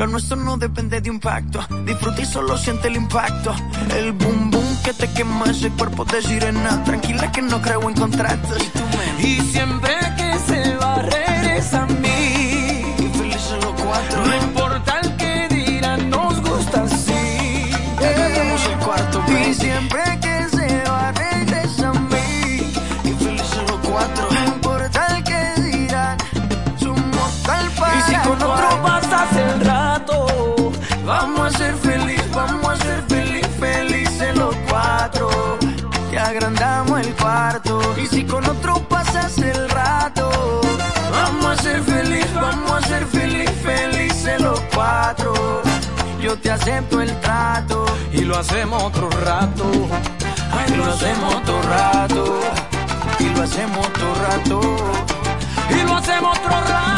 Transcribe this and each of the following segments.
Lo nuestro no depende de un pacto. Disfruta y solo siente el impacto. El boom boom que te quema ese cuerpo de sirena. Tranquila que no creo en contratos. Y siempre que se va, regresa el. Y si con otro pasas el rato, vamos a ser feliz, vamos a ser feliz, felices los cuatro. Yo te acepto el trato y lo hacemos otro rato. Ay, lo hacemos otro rato. Y lo hacemos otro rato. Y lo hacemos otro rato.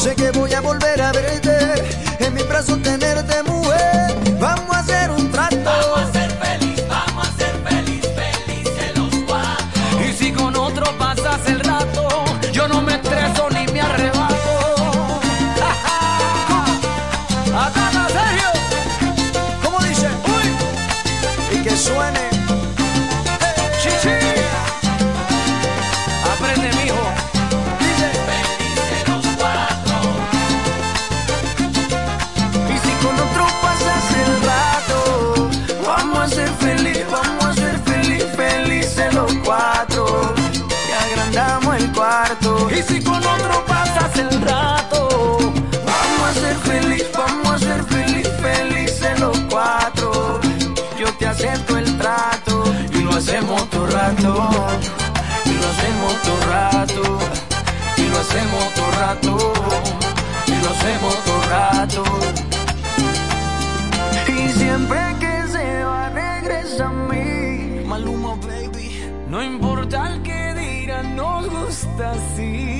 Sé que voy a volver a verte, en mi gusta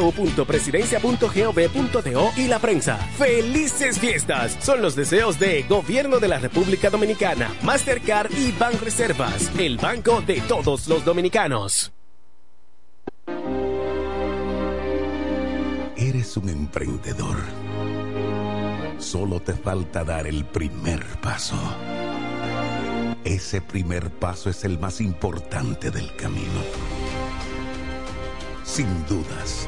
www.presidencia.gov.do y la prensa. ¡Felices fiestas! Son los deseos de Gobierno de la República Dominicana, Mastercard y Banreservas, el banco de todos los dominicanos. Eres un emprendedor. Solo te falta dar el primer paso. Ese primer paso es el más importante del camino. Sin dudas,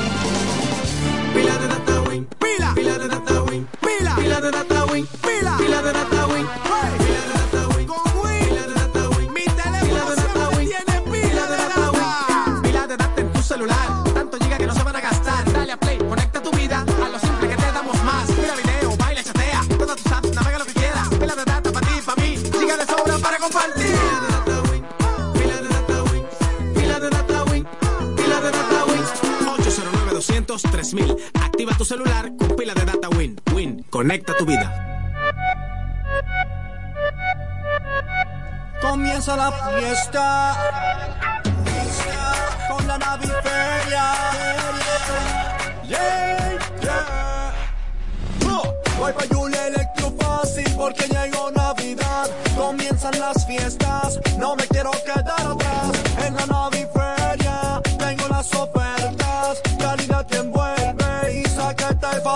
Celular con pila de data Win. Win, conecta tu vida. Comienza la fiesta con la naviferia. Yeah, yeah. Oh, voy pa' Julia Electro Fácil porque llegó Navidad. Comienzan las fiestas,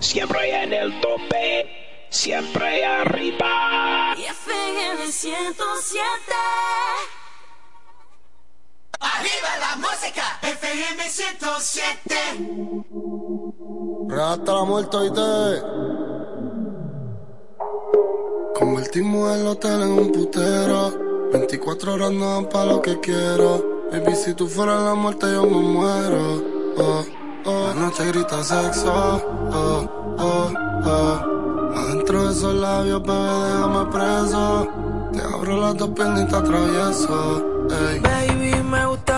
Siempre en el tope, siempre arriba. Y FM 107. Arriba la música, FM 107. Rata la muerte y te Convertimos el hotel en un putero 24 horas no dan pa' lo que quiero Baby, si tú fueras la muerte yo me muero oh, oh. La noche grita sexo, oh, oh, oh. Adentro de esos labios, bebé, déjame preso. Te abro las dos piernas y te atravieso. Baby, me gusta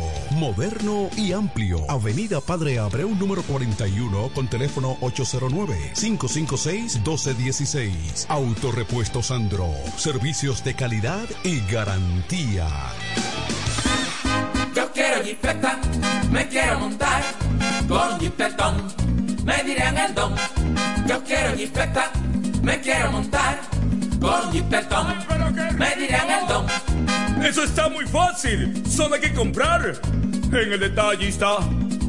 moderno y amplio. Avenida Padre Abreu número 41 con teléfono 809-556-1216. Autorepuesto Sandro. Servicios de calidad y garantía. Yo quiero jipeta, me quiero montar con me dirán el don. Yo quiero jipeta, me quiero montar con jipetón, me dirán el don. Eso está muy fácil, solo hay que comprar. En el detallista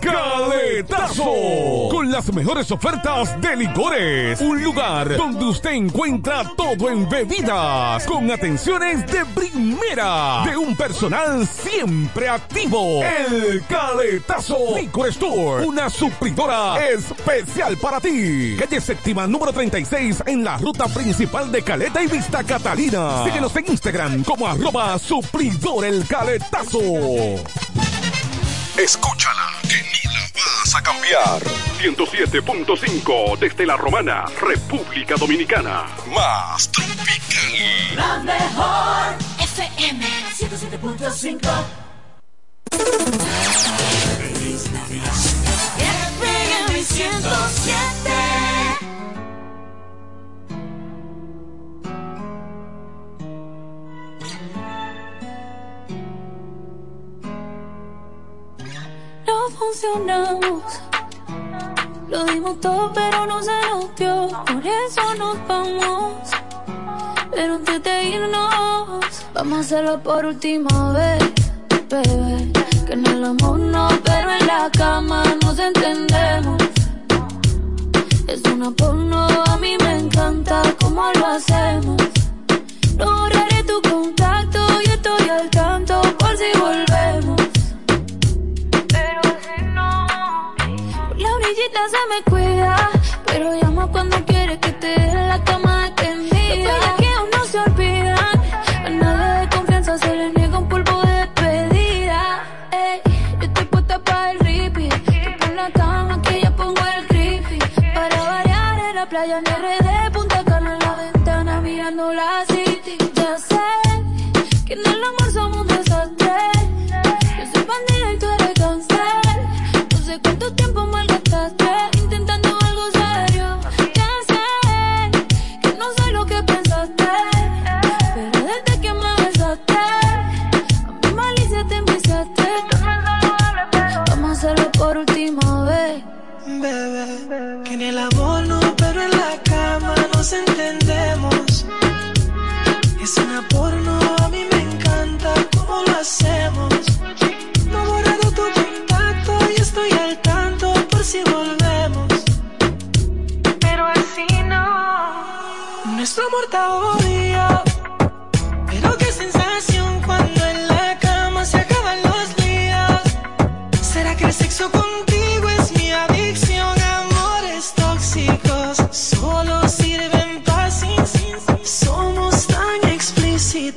Caletazo. Con las mejores ofertas de licores. Un lugar donde usted encuentra todo en bebidas. Con atenciones de primera. De un personal siempre activo. El Caletazo. Licor Store. Una suplidora especial para ti. Calle séptima número 36 en la ruta principal de Caleta y Vista Catalina. Síguenos en Instagram como arroba suplidor el caletazo. Escúchala, que no la vas a cambiar. 107.5 desde la Romana, República Dominicana. Más tropical. La mejor FM 107.5. FM Pero no se nos dio. Por eso nos vamos. Pero antes de irnos, vamos a hacerlo por última vez, bebé. Que en el amor no, pero en la cama nos entendemos. Es una porno, a mí me encanta cómo lo hacemos. No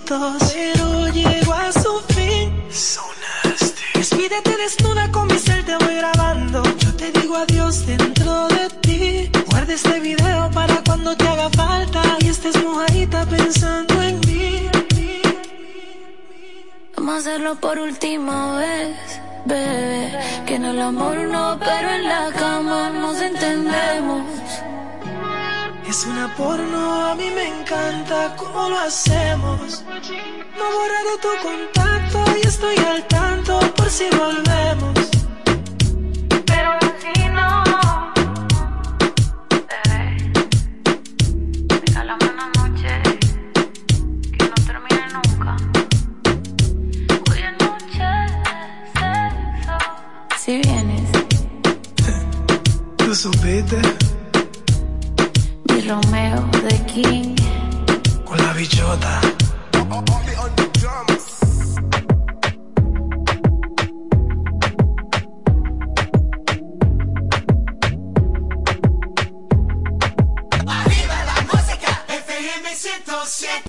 pero llegó a su fin. Sonaste. Despídete desnuda con mi cel, te voy grabando. Yo te digo adiós dentro de ti. Guarda este video para cuando te haga falta. Y estés mojadita pensando en mí. Vamos a hacerlo por última vez. Bebé, que en el amor no, pero en la cama nos entendemos. Es una porno, a mí me encanta cómo lo hacemos. No borra tu contacto y estoy al tanto por si volvemos. Pero así no. Bebé, una noche que no termine nunca. Hoy noche de sexo. Si vienes, tú supiste. Romeo de King. Con la bichota. Arriba la música, FM 107.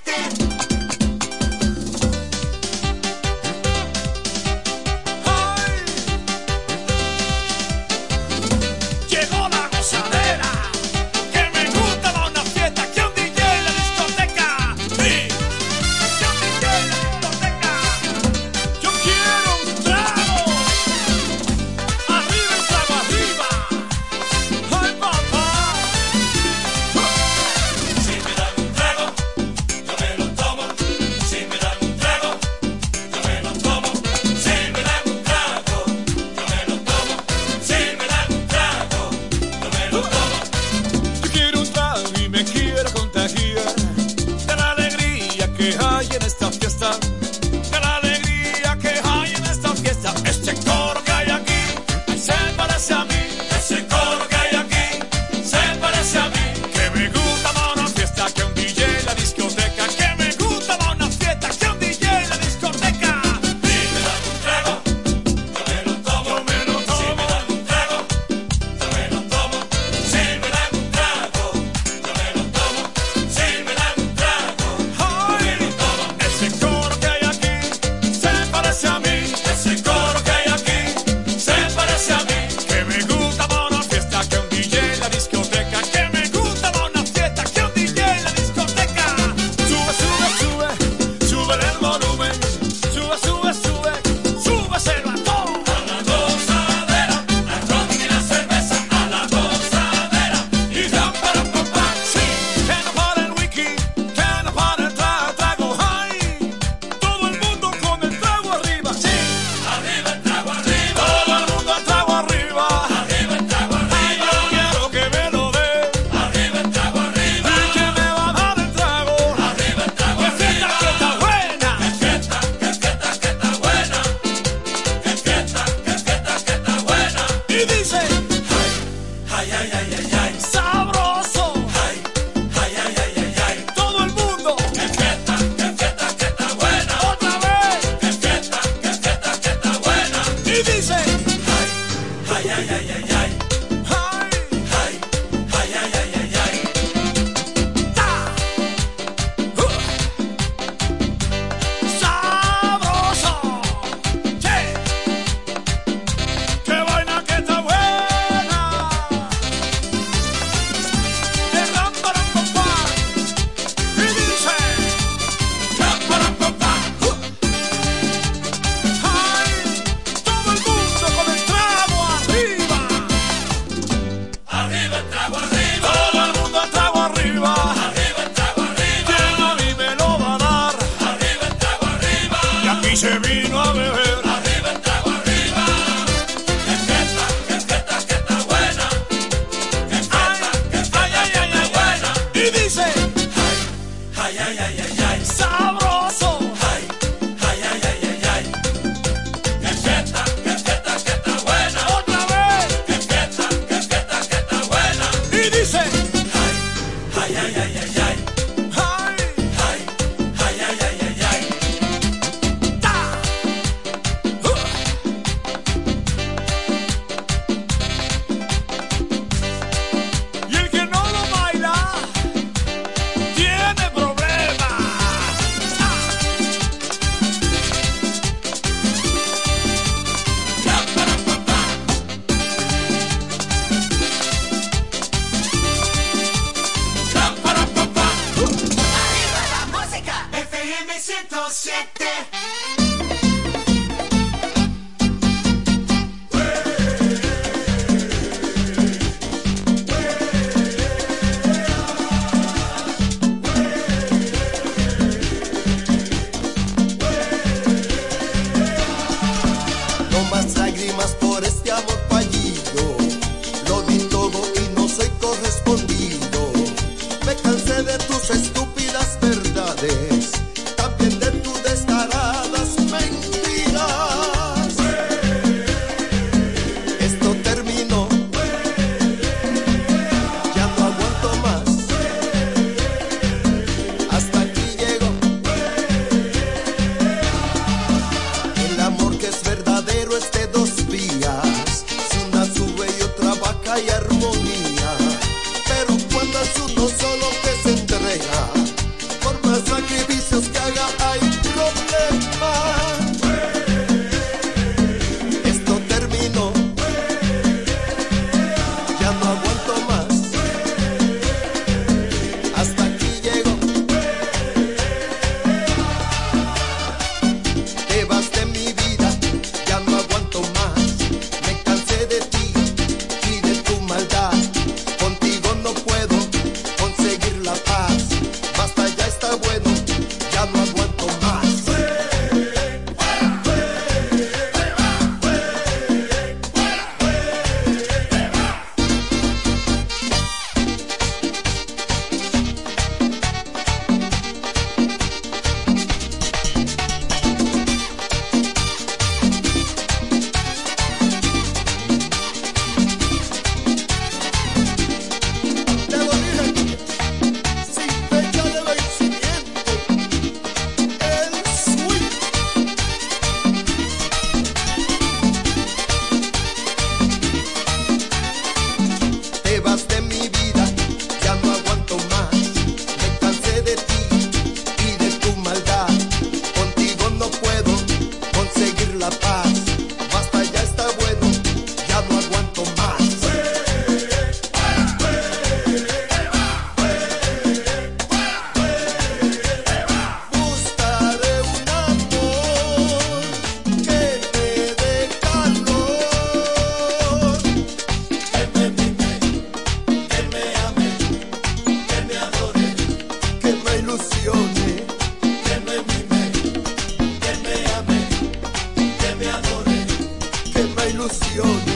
Que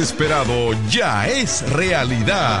esperado ya es realidad.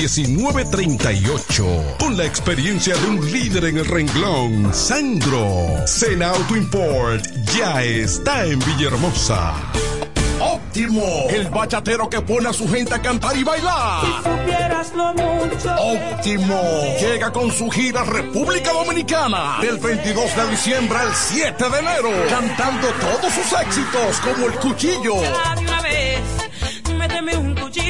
809-866-1938. Con la experiencia de un líder en el renglón, Sandro. Sena Auto Import ya está en Villahermosa. Óptimo, el bachatero que pone a su gente a cantar y bailar. Si supieras lo mucho. Óptimo, llega con su gira República Dominicana del 22 de diciembre al 7 de enero, cantando todos sus éxitos como el cuchillo.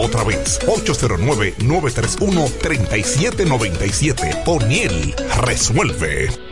otra vez. 809-931-3797. O'Neill resuelve.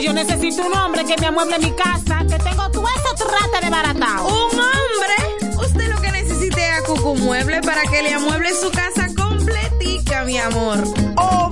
yo necesito un hombre que me amueble mi casa, que tengo todo eso trata de barata. ¿Un hombre? Usted lo que necesite es a Cucu Mueble para que le amueble su casa completica, mi amor. Oh,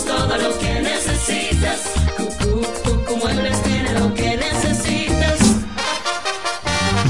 tenemos todo lo que necesitas. Cucu, Cucu Muebles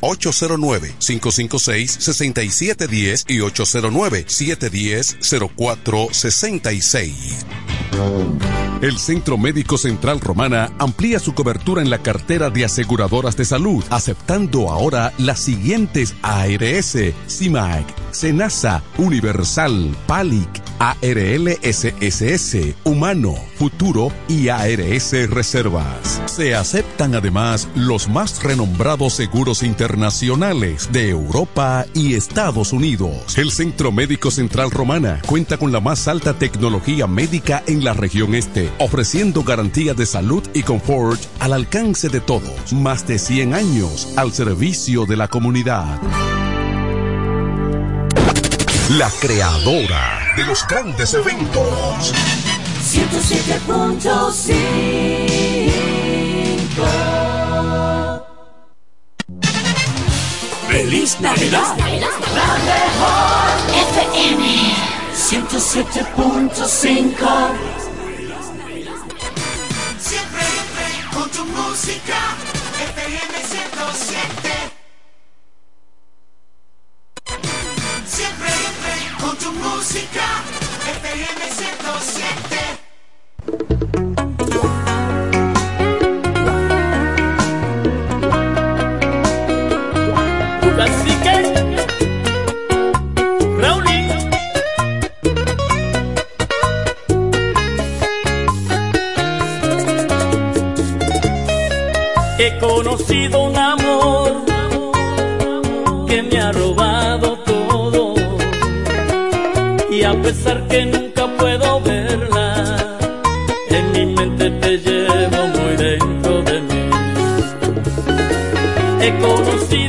809-556-6710 y 809-710-0466. El Centro Médico Central Romana amplía su cobertura en la cartera de aseguradoras de salud, aceptando ahora las siguientes ARS, CIMAC, SENASA, Universal, PALIC, ARLSSS, Humano, Futuro y ARS Reservas. Se aceptan además los más renombrados seguros internacionales de Europa y Estados Unidos. El Centro Médico Central Romana cuenta con la más alta tecnología médica en la región este, ofreciendo garantía de salud y confort al alcance de todos. Más de 100 años al servicio de la comunidad. La creadora de los grandes eventos. 107.5 Feliz Navidad. La mejor FM 107.5 Siempre con tu música. FM 107. Conocido un amor que me ha robado todo y a pesar que nunca puedo verla, en mi mente te llevo muy dentro de mí. He conocido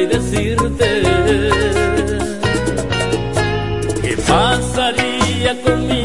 y decirte qué pasaría conmigo.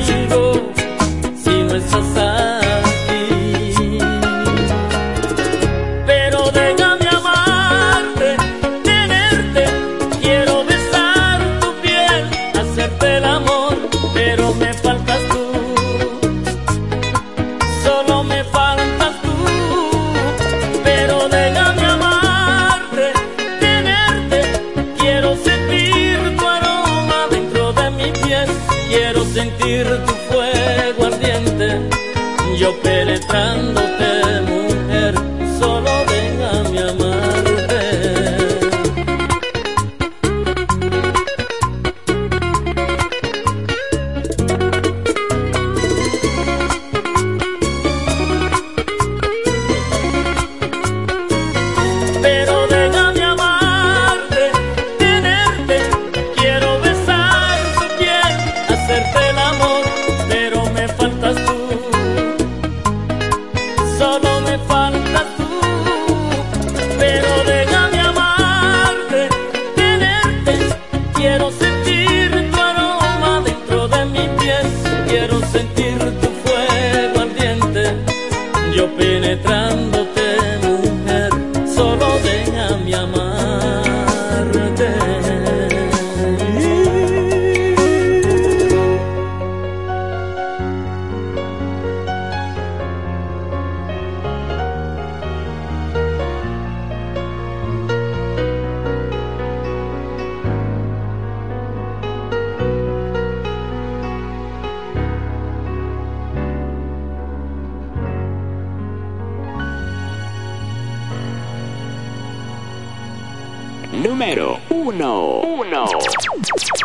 1.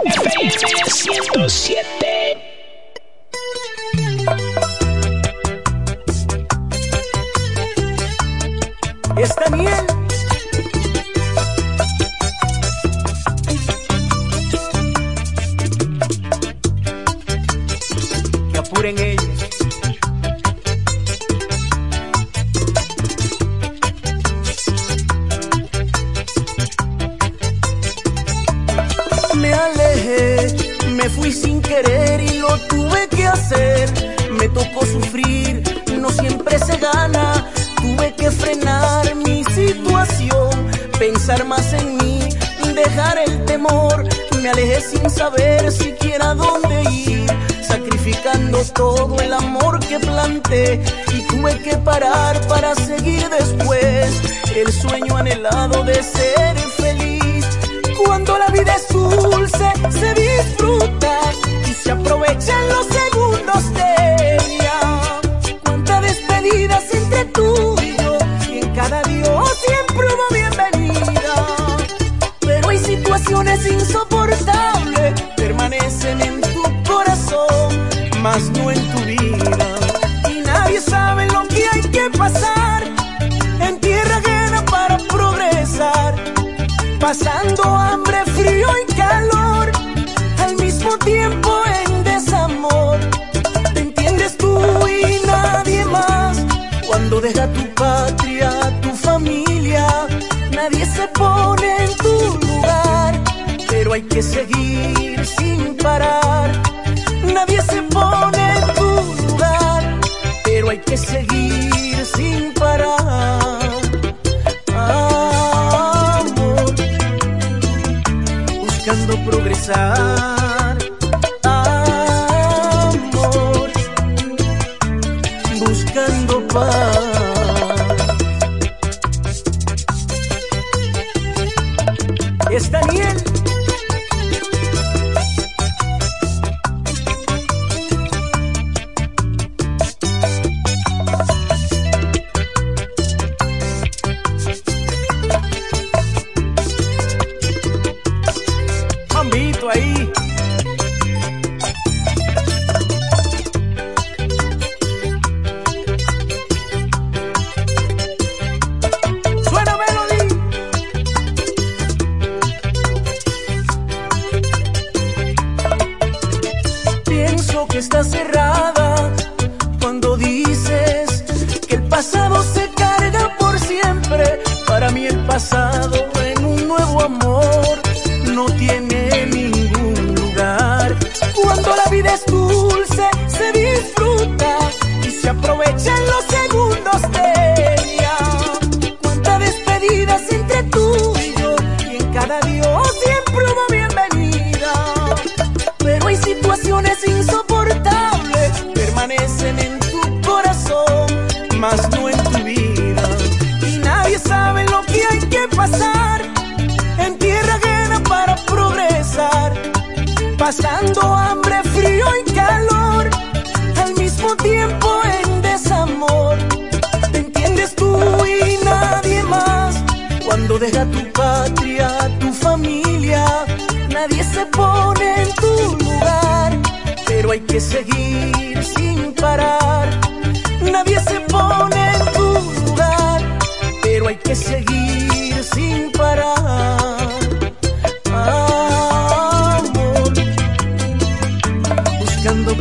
FM 107. sin saber siquiera dónde ir, sacrificando todo el amor que planté y tuve que parar para seguir después el sueño anhelado de ser feliz. Cuando la vida es dulce, se vive pasando hambre, frío y calor, al mismo tiempo en desamor. Te entiendes tú y nadie más. Cuando deja tu patria, tu familia, nadie se pone en tu lugar, pero hay que seguir pensar.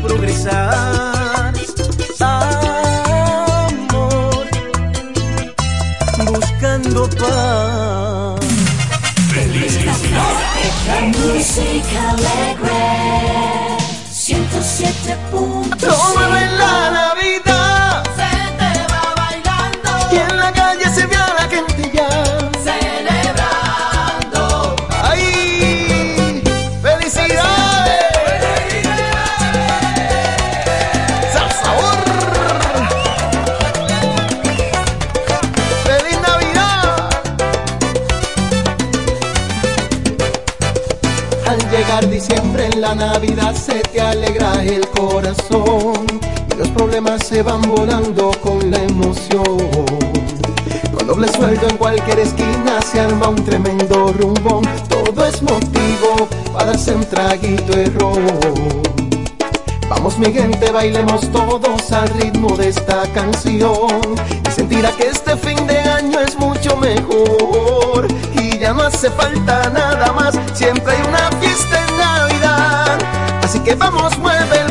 progresar. Amor, buscando paz. Felicidad. La música alegre. 107.5. Toma bailar. van volando con la emoción. Con doble sueldo en cualquier esquina se arma un tremendo rumbón. Todo es motivo para darse un traguito error. Vamos mi gente, bailemos todos al ritmo de esta canción. Y sentirá que este fin de año es mucho mejor. Y ya no hace falta nada más, siempre hay una fiesta en Navidad. Así que vamos, muévelo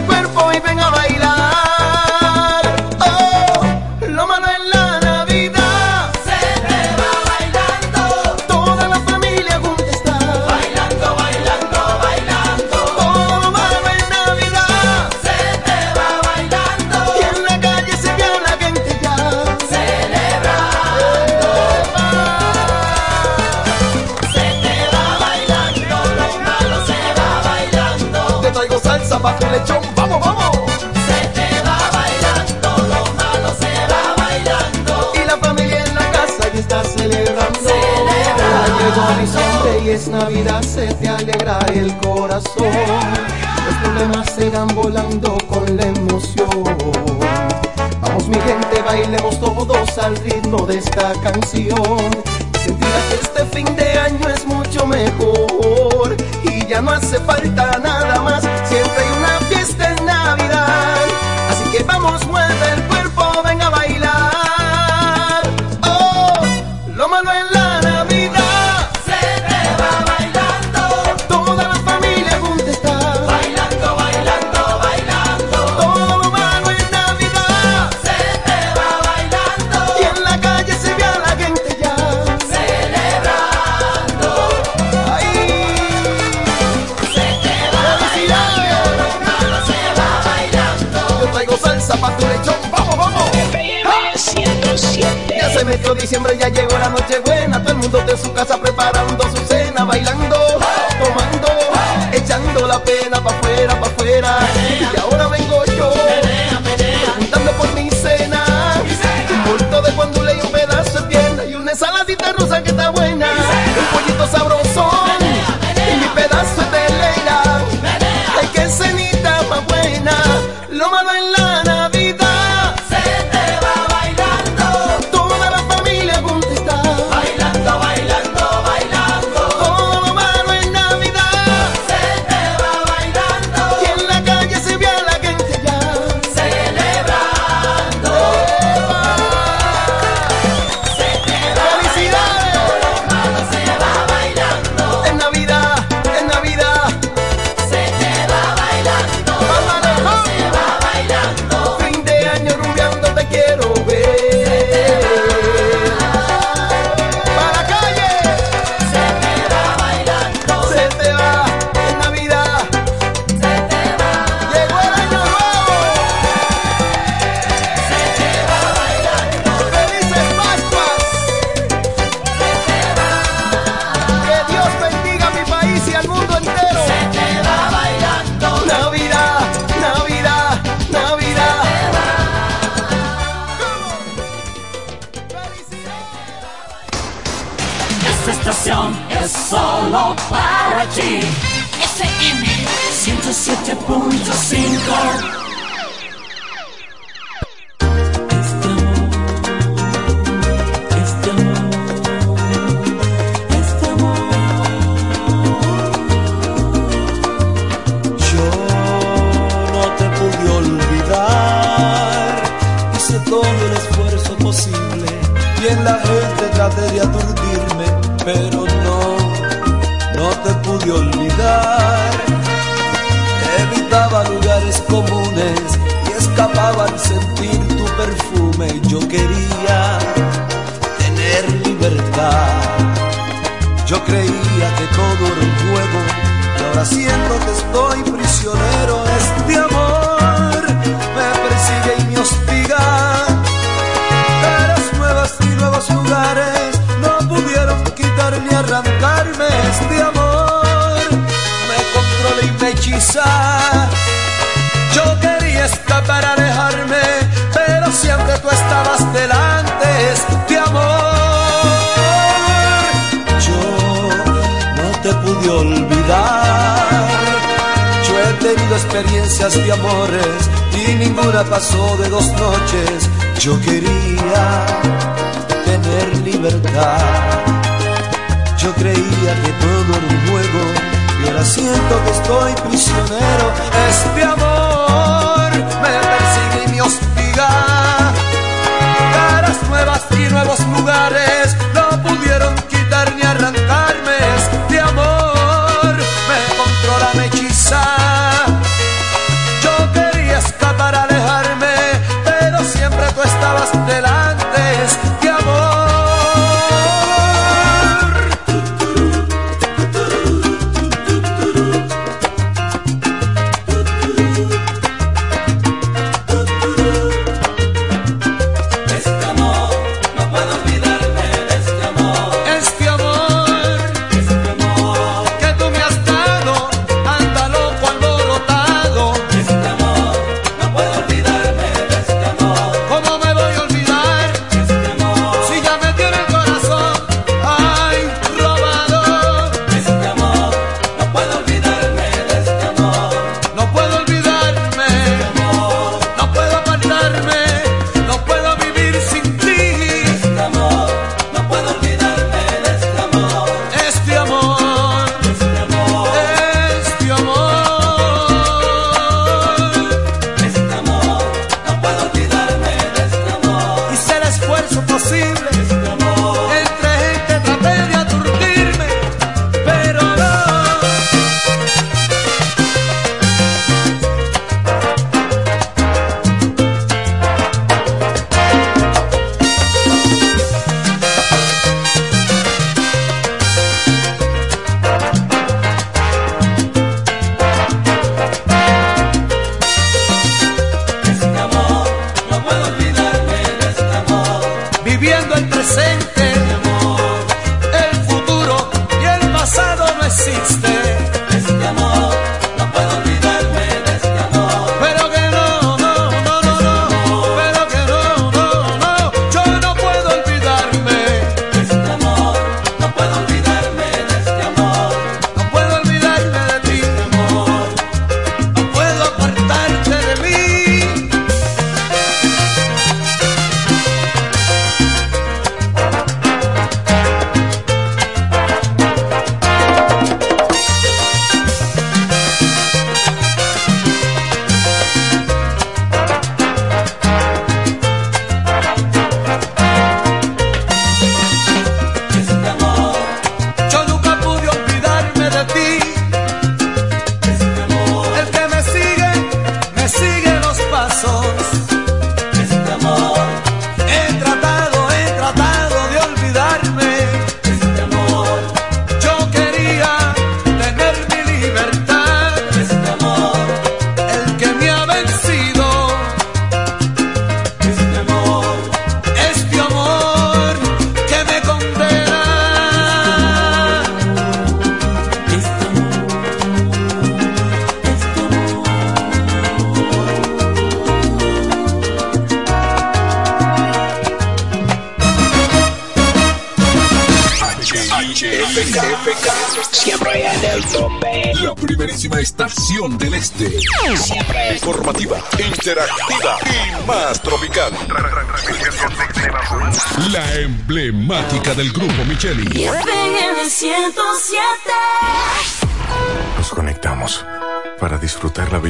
vida se te alegra el corazón. Los problemas se van volando con la emoción. Vamos mi gente, bailemos todos al ritmo de esta canción. Sentirás que este fin de año es mucho mejor y ya no hace falta nada más. Siempre hay una fiesta en Navidad, así que vamos, mueve el cuerpo, venga a bailar. diciembre ya llegó la noche buena, todo el mundo de su casa preparando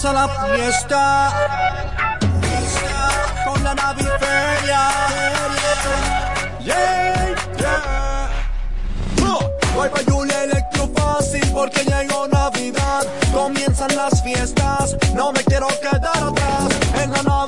Comienza la fiesta con la naviferia. Yeah, yeah. Oh, voy pa' Julia Electro Fácil porque llegó Navidad. Comienzan las fiestas, no me quiero quedar atrás. En la naviferia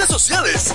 sociales.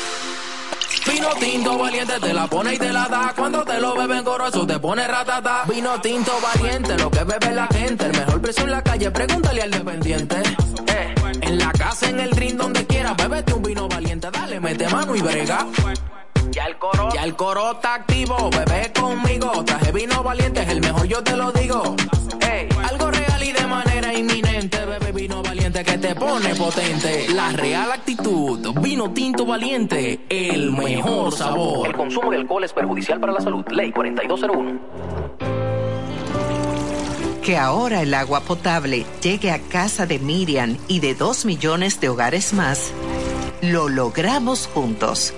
Vino tinto valiente te la pone y te la da. Cuando te lo beben goroso te pone ratata. Vino tinto valiente, lo que bebe la gente. El mejor precio en la calle, pregúntale al dependiente. Eh, en la casa, en el drink, donde quiera, bébete un vino valiente. Dale, mete mano y brega. Ya el coro, ya el coro está activo, bebé conmigo. Traje vino valiente, es el mejor, yo te lo digo. Ey, algo y de manera inminente, bebé vino valiente que te pone potente. La real actitud, vino tinto valiente, el mejor sabor. El consumo de alcohol es perjudicial para la salud. Ley 4201. Que ahora el agua potable llegue a casa de Miriam y de dos millones de hogares más, lo logramos juntos.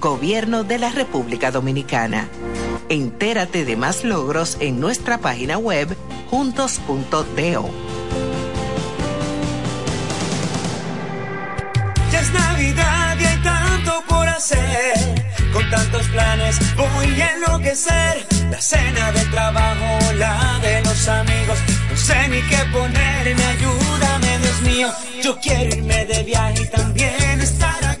Gobierno de la República Dominicana. Entérate de más logros en nuestra página web juntos.do. Ya es Navidad y hay tanto por hacer. Con tantos planes voy a enloquecer. La cena del trabajo, la de los amigos. No sé ni qué ponerme, ayúdame, Dios mío. Yo quiero irme de viaje y también estar aquí.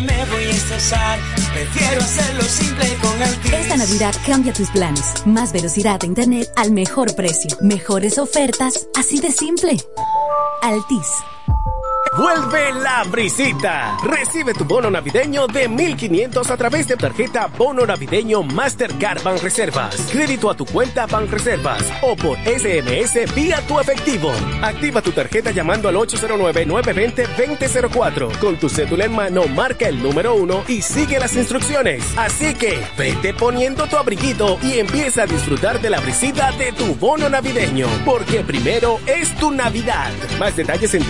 Me voy a prefiero hacerlo simple con el Esta Navidad cambia tus planes. Más velocidad de internet al mejor precio. Mejores ofertas, así de simple. Altis. Vuelve la brisita. Recibe tu bono navideño de 1500 a través de tarjeta Bono Navideño Mastercard Reservas. Crédito a tu cuenta Reservas o por SMS vía tu efectivo. Activa tu tarjeta llamando al 809-920-2004. Con tu cédula en mano, marca el número 1 y sigue las instrucciones. Así que vete poniendo tu abriguito y empieza a disfrutar de la brisita de tu bono navideño. Porque primero es tu Navidad. Más detalles en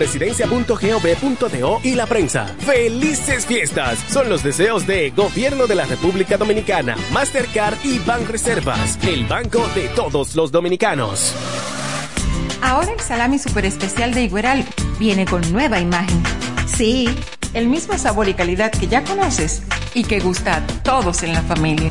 www.presidencia.gov.do y la prensa. ¡Felices fiestas! Son los deseos de Gobierno de la República Dominicana, Mastercard y Banreservas, el banco de todos los dominicanos. Ahora el salami super especial de Igueral viene con nueva imagen. Sí, el mismo sabor y calidad que ya conoces y que gusta a todos en la familia.